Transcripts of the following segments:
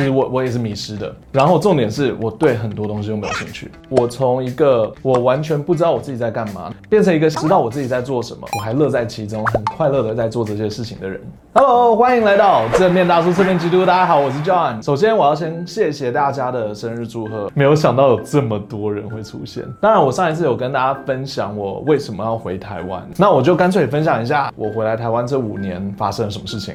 其实我我也是迷失的。然后重点是我对很多东西都没有兴趣。我从一个我完全不知道我自己在干嘛，变成一个知道我自己在做什么，我还乐在其中，很快乐的在做这些事情的人。Hello，欢迎来到正面大叔侧面基督。大家好，我是 John。首先我要先谢谢大家的生日祝贺，没有想到有这么多人会出现。当然，我上一次有跟大家分享我为什么要回台湾，那我就干脆分享一下我回来台湾这五年发生了什么事情。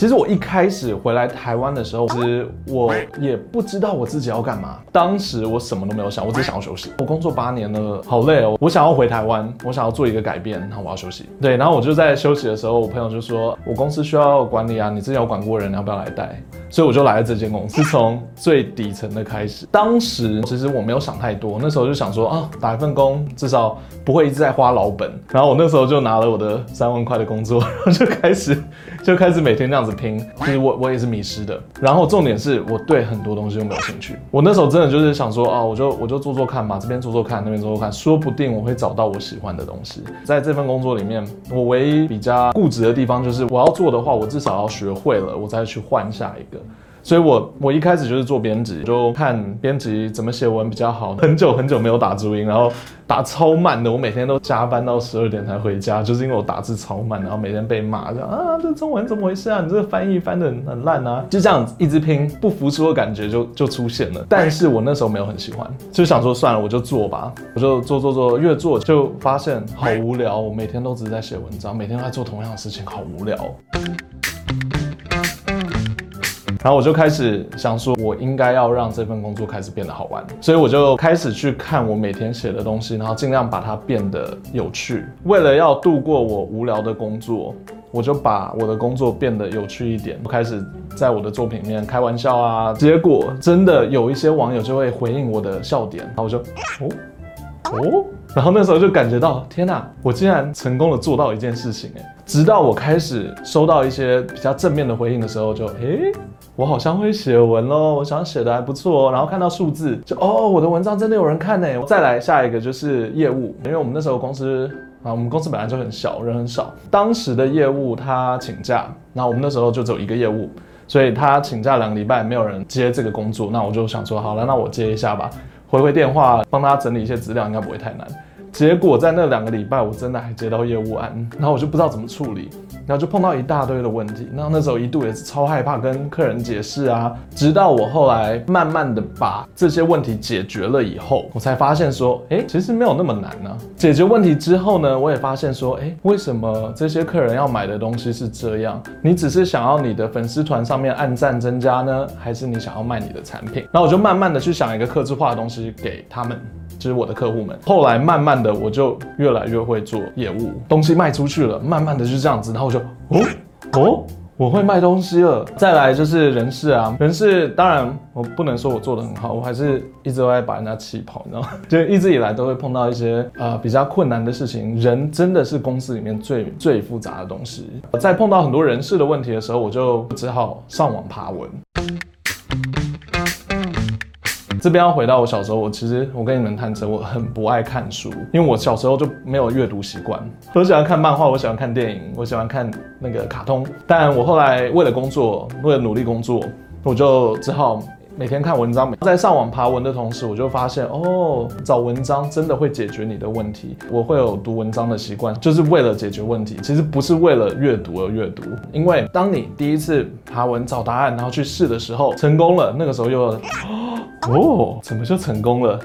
其实我一开始回来台湾的时候，其实我也不知道我自己要干嘛。当时我什么都没有想，我只想要休息。我工作八年了，好累哦。我想要回台湾，我想要做一个改变，然后我要休息。对，然后我就在休息的时候，我朋友就说：“我公司需要管理啊，你之前有管过人，你要不要来带？”所以我就来了这间公司，从最底层的开始。当时其实我没有想太多，那时候就想说啊，打一份工，至少不会一直在花老本。然后我那时候就拿了我的三万块的工作，然后就开始就开始每天这样子拼。其实我我也是迷失的。然后重点是我对很多东西都没有兴趣。我那时候真的就是想说啊，我就我就做做看嘛，这边做做看，那边做做看，说不定我会找到我喜欢的东西。在这份工作里面，我唯一比较固执的地方就是我要做的话，我至少要学会了，我再去换下一个。所以我，我一开始就是做编辑，就看编辑怎么写文比较好。很久很久没有打注音，然后打超慢的，我每天都加班到十二点才回家，就是因为我打字超慢，然后每天被骂，这样啊，这中文怎么回事啊？你这个翻译翻得很很烂啊！就这样一直拼，不服输的感觉就就出现了。但是我那时候没有很喜欢，就想说算了，我就做吧，我就做做做，越做就发现好无聊。我每天都只是在写文章，每天都在做同样的事情，好无聊。然后我就开始想说，我应该要让这份工作开始变得好玩，所以我就开始去看我每天写的东西，然后尽量把它变得有趣。为了要度过我无聊的工作，我就把我的工作变得有趣一点，我开始在我的作品里面开玩笑啊。结果真的有一些网友就会回应我的笑点，然后我就哦哦，然后那时候就感觉到天哪，我竟然成功的做到一件事情哎！直到我开始收到一些比较正面的回应的时候就，就诶。我好像会写文喽，我想写的还不错哦。然后看到数字，就哦，我的文章真的有人看呢。再来下一个就是业务，因为我们那时候公司啊，我们公司本来就很小，人很少。当时的业务他请假，那我们那时候就只有一个业务，所以他请假两个礼拜，没有人接这个工作。那我就想说，好了，那我接一下吧，回回电话，帮他整理一些资料，应该不会太难。结果在那两个礼拜，我真的还接到业务案，然后我就不知道怎么处理，然后就碰到一大堆的问题。然后那时候一度也是超害怕跟客人解释啊，直到我后来慢慢的把这些问题解决了以后，我才发现说，哎，其实没有那么难呢。解决问题之后呢，我也发现说，哎，为什么这些客人要买的东西是这样？你只是想要你的粉丝团上面按赞增加呢，还是你想要卖你的产品？然后我就慢慢的去想一个客制化的东西给他们。就是我的客户们，后来慢慢的我就越来越会做业务，东西卖出去了，慢慢的就这样子，然后我就哦哦，我会卖东西了。再来就是人事啊，人事当然我不能说我做得很好，我还是一直都在把人家气跑，你知道吗？就一直以来都会碰到一些呃比较困难的事情。人真的是公司里面最最复杂的东西。在碰到很多人事的问题的时候，我就只好上网爬文。这边要回到我小时候，我其实我跟你们坦诚，我很不爱看书，因为我小时候就没有阅读习惯。我喜欢看漫画，我喜欢看电影，我喜欢看那个卡通。但我后来为了工作，为了努力工作，我就只好每天看文章。在上网爬文的同时，我就发现哦，找文章真的会解决你的问题。我会有读文章的习惯，就是为了解决问题，其实不是为了阅读而阅读。因为当你第一次爬文找答案，然后去试的时候，成功了，那个时候又。哦，怎么就成功了？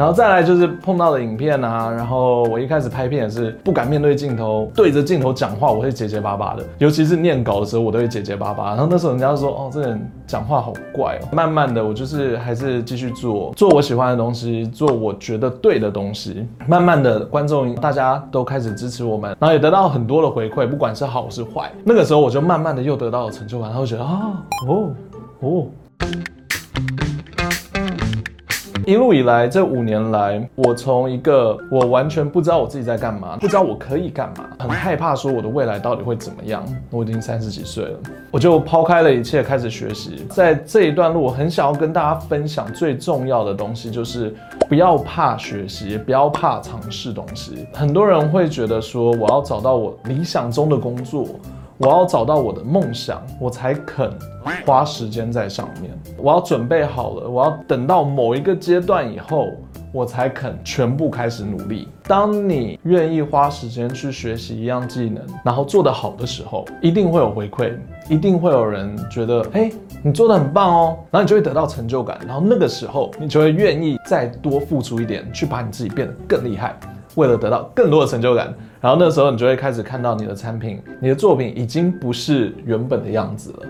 然后再来就是碰到的影片啊，然后我一开始拍片也是不敢面对镜头，对着镜头讲话，我会结结巴巴的，尤其是念稿的时候，我都会结结巴巴。然后那时候人家就说，哦，这人讲话好怪哦。慢慢的，我就是还是继续做，做我喜欢的东西，做我觉得对的东西。慢慢的，观众大家都开始支持我们，然后也得到很多的回馈，不管是好是坏。那个时候我就慢慢的又得到了成就感，然后觉得啊，哦。哦，一路以来这五年来，我从一个我完全不知道我自己在干嘛，不知道我可以干嘛，很害怕说我的未来到底会怎么样。我已经三十几岁了，我就抛开了一切开始学习。在这一段路，我很想要跟大家分享最重要的东西，就是不要怕学习，不要怕尝试东西。很多人会觉得说，我要找到我理想中的工作。我要找到我的梦想，我才肯花时间在上面。我要准备好了，我要等到某一个阶段以后，我才肯全部开始努力。当你愿意花时间去学习一样技能，然后做得好的时候，一定会有回馈，一定会有人觉得，哎，你做得很棒哦，然后你就会得到成就感，然后那个时候你就会愿意再多付出一点，去把你自己变得更厉害，为了得到更多的成就感。然后那时候你就会开始看到你的产品，你的作品已经不是原本的样子了。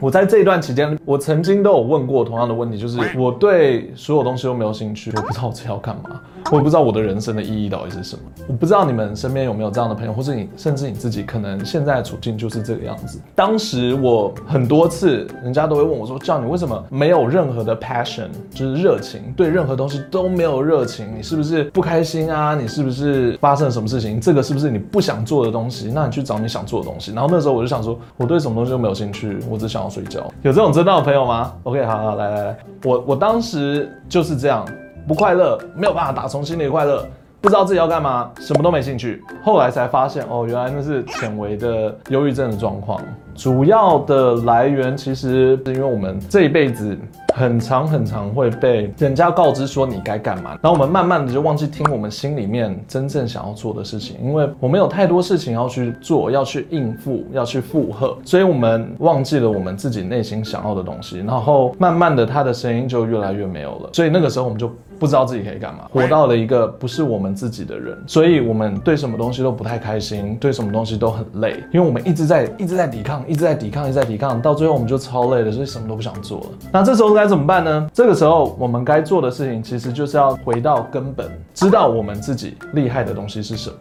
我在这一段期间，我曾经都有问过同样的问题，就是我对所有东西都没有兴趣，我不知道我自己要干嘛。我也不知道我的人生的意义到底是什么。我不知道你们身边有没有这样的朋友，或是你甚至你自己可能现在的处境就是这个样子。当时我很多次，人家都会问我说：“叫你为什么没有任何的 passion，就是热情，对任何东西都没有热情？你是不是不开心啊？你是不是发生了什么事情？这个是不是你不想做的东西？那你去找你想做的东西。”然后那时候我就想说，我对什么东西都没有兴趣，我只想要睡觉。有这种真的朋友吗？OK，好好来来来，我我当时就是这样。不快乐，没有办法打从心里快乐，不知道自己要干嘛，什么都没兴趣。后来才发现，哦，原来那是浅微的忧郁症的状况。主要的来源其实是因为我们这一辈子很常很常会被人家告知说你该干嘛，然后我们慢慢的就忘记听我们心里面真正想要做的事情，因为我们有太多事情要去做，要去应付，要去负荷，所以我们忘记了我们自己内心想要的东西，然后慢慢的他的声音就越来越没有了，所以那个时候我们就不知道自己可以干嘛，活到了一个不是我们自己的人，所以我们对什么东西都不太开心，对什么东西都很累，因为我们一直在一直在抵抗。一直在抵抗，一直在抵抗，到最后我们就超累了，所以什么都不想做了。那这时候该怎么办呢？这个时候我们该做的事情，其实就是要回到根本，知道我们自己厉害的东西是什么。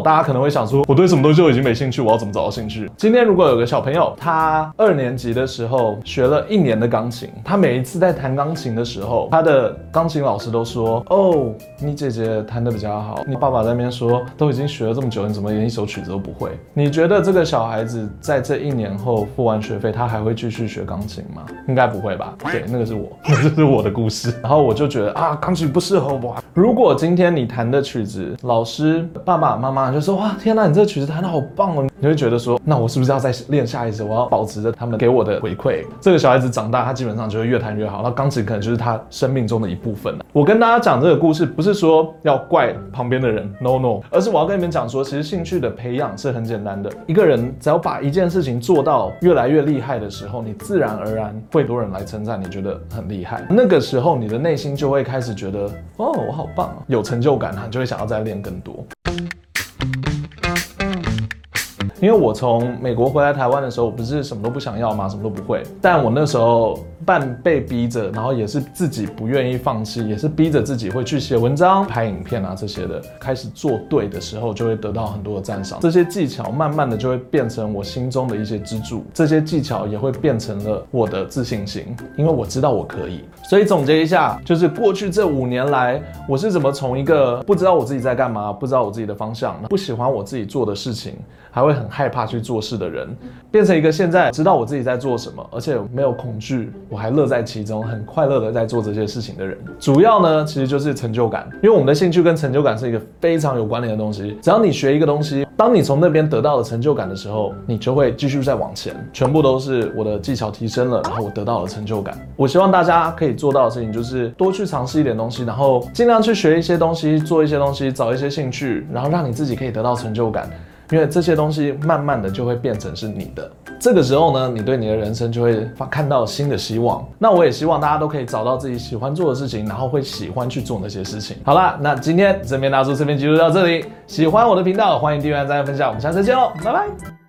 大家可能会想说，我对什么东西都已经没兴趣，我要怎么找到兴趣？今天如果有个小朋友，他二年级的时候学了一年的钢琴，他每一次在弹钢琴的时候，他的钢琴老师都说：“哦，你姐姐弹的比较好。”你爸爸在那边说：“都已经学了这么久，你怎么连一首曲子都不会？”你觉得这个小孩子在这一年后付完学费，他还会继续学钢琴吗？应该不会吧？对，那个是我，那是我的故事。然后我就觉得啊，钢琴不适合我。如果今天你弹的曲子，老师、爸爸妈妈。就说哇，天哪，你这个曲子弹得好棒哦！你会觉得说，那我是不是要再练下一次？我要保持着他们给我的回馈。这个小孩子长大，他基本上就会越弹越好。那钢琴可能就是他生命中的一部分了。我跟大家讲这个故事，不是说要怪旁边的人，no no，而是我要跟你们讲说，其实兴趣的培养是很简单的。一个人只要把一件事情做到越来越厉害的时候，你自然而然会多人来称赞，你觉得很厉害。那个时候，你的内心就会开始觉得，哦，我好棒啊，有成就感，你就会想要再练更多。因为我从美国回来台湾的时候，我不是什么都不想要嘛？什么都不会。但我那时候半被逼着，然后也是自己不愿意放弃，也是逼着自己会去写文章、拍影片啊这些的。开始做对的时候，就会得到很多的赞赏。这些技巧慢慢的就会变成我心中的一些支柱，这些技巧也会变成了我的自信心，因为我知道我可以。所以总结一下，就是过去这五年来，我是怎么从一个不知道我自己在干嘛，不知道我自己的方向，不喜欢我自己做的事情，还会很害怕去做事的人，变成一个现在知道我自己在做什么，而且没有恐惧，我还乐在其中，很快乐的在做这些事情的人。主要呢，其实就是成就感，因为我们的兴趣跟成就感是一个非常有关联的东西。只要你学一个东西，当你从那边得到了成就感的时候，你就会继续再往前。全部都是我的技巧提升了，然后我得到了成就感。我希望大家可以做到的事情就是多去尝试一点东西，然后尽量去学一些东西，做一些东西，找一些兴趣，然后让你自己可以得到成就感。因为这些东西慢慢的就会变成是你的，这个时候呢，你对你的人生就会发看到新的希望。那我也希望大家都可以找到自己喜欢做的事情，然后会喜欢去做那些事情。好啦，那今天这边大叔视频就录到这里，喜欢我的频道，欢迎订阅、赞、分享，我们下次见喽，拜拜。